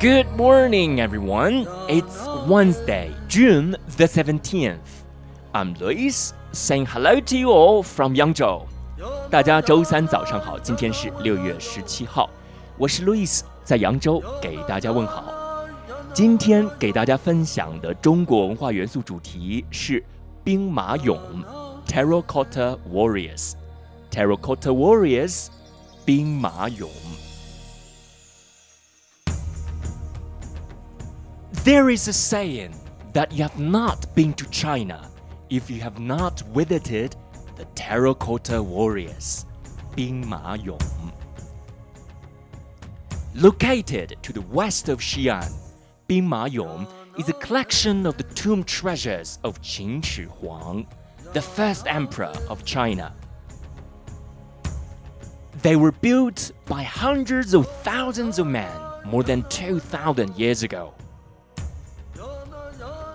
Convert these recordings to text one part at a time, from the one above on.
Good morning, everyone. It's Wednesday, June the 17th. I'm Lewis, saying hello to you all from Yangzhou. 大家周三早上好，今天是六月十七号，我是 Lewis，在扬州给大家问好。今天给大家分享的中国文化元素主题是兵马俑 （Terracotta Warriors）。Terracotta Warriors，兵马俑。There is a saying that you have not been to China if you have not visited the terracotta warriors, Bing Ma Yong. Located to the west of Xi'an, Bing Ma Yong is a collection of the tomb treasures of Qin Shi Huang, the first emperor of China. They were built by hundreds of thousands of men more than 2,000 years ago.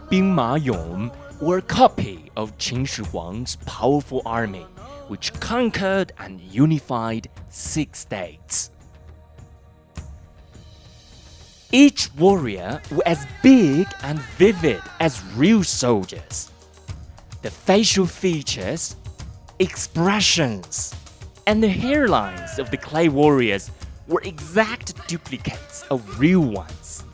Bing Ma Yong were a copy of Qin Shi Huang's powerful army, which conquered and unified six states. Each warrior were as big and vivid as real soldiers. The facial features, expressions, and the hairlines of the clay warriors were exact duplicates of real ones.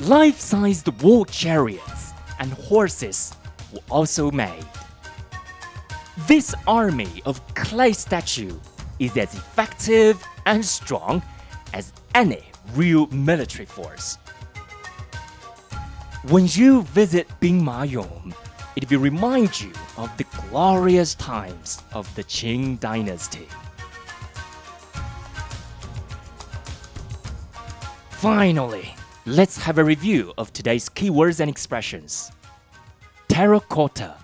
Life sized war chariots and horses were also made. This army of clay statue is as effective and strong as any real military force. When you visit Bingmayong, it will remind you of the glorious times of the Qin dynasty. Finally, let's have a review of today's keywords and expressions. Terracotta,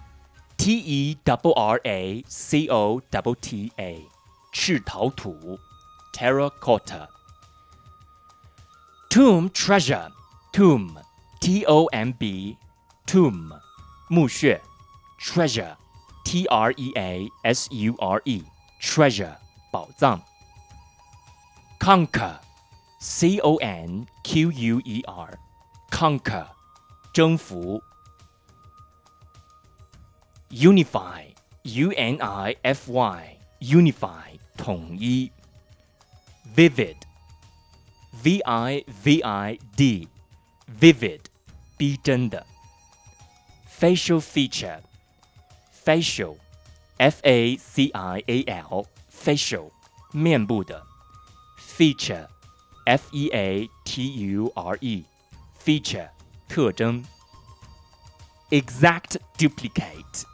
T E R R A C O T T A, 赤陶土 terracotta. Tomb treasure, tomb, T O M B, tomb, 墓穴 treasure, T R E A S U R E, treasure, 宝藏 Conquer, C O N Q U E R, conquer, 征服 Unify, U N I F Y, unify, 统一 Vivid, V I V I D, vivid, 逼真的 Facial feature, facial, F A C I A L, facial, 面部的 Feature, F E A T U R E, feature, 特征 Exact duplicate,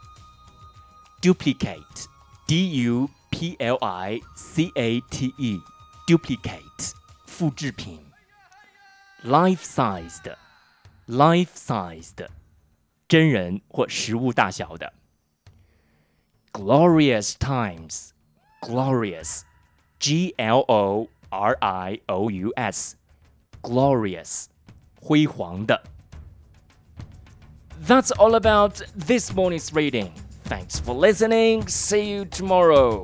duplicate, D U P L I C A T E, duplicate, 复制品 Life-sized, life-sized, 真人或实物大小的 Glorious times, glorious, G L O R I O U S, glorious, 辉煌的 That's all about this morning's reading. Thanks for listening. See you tomorrow.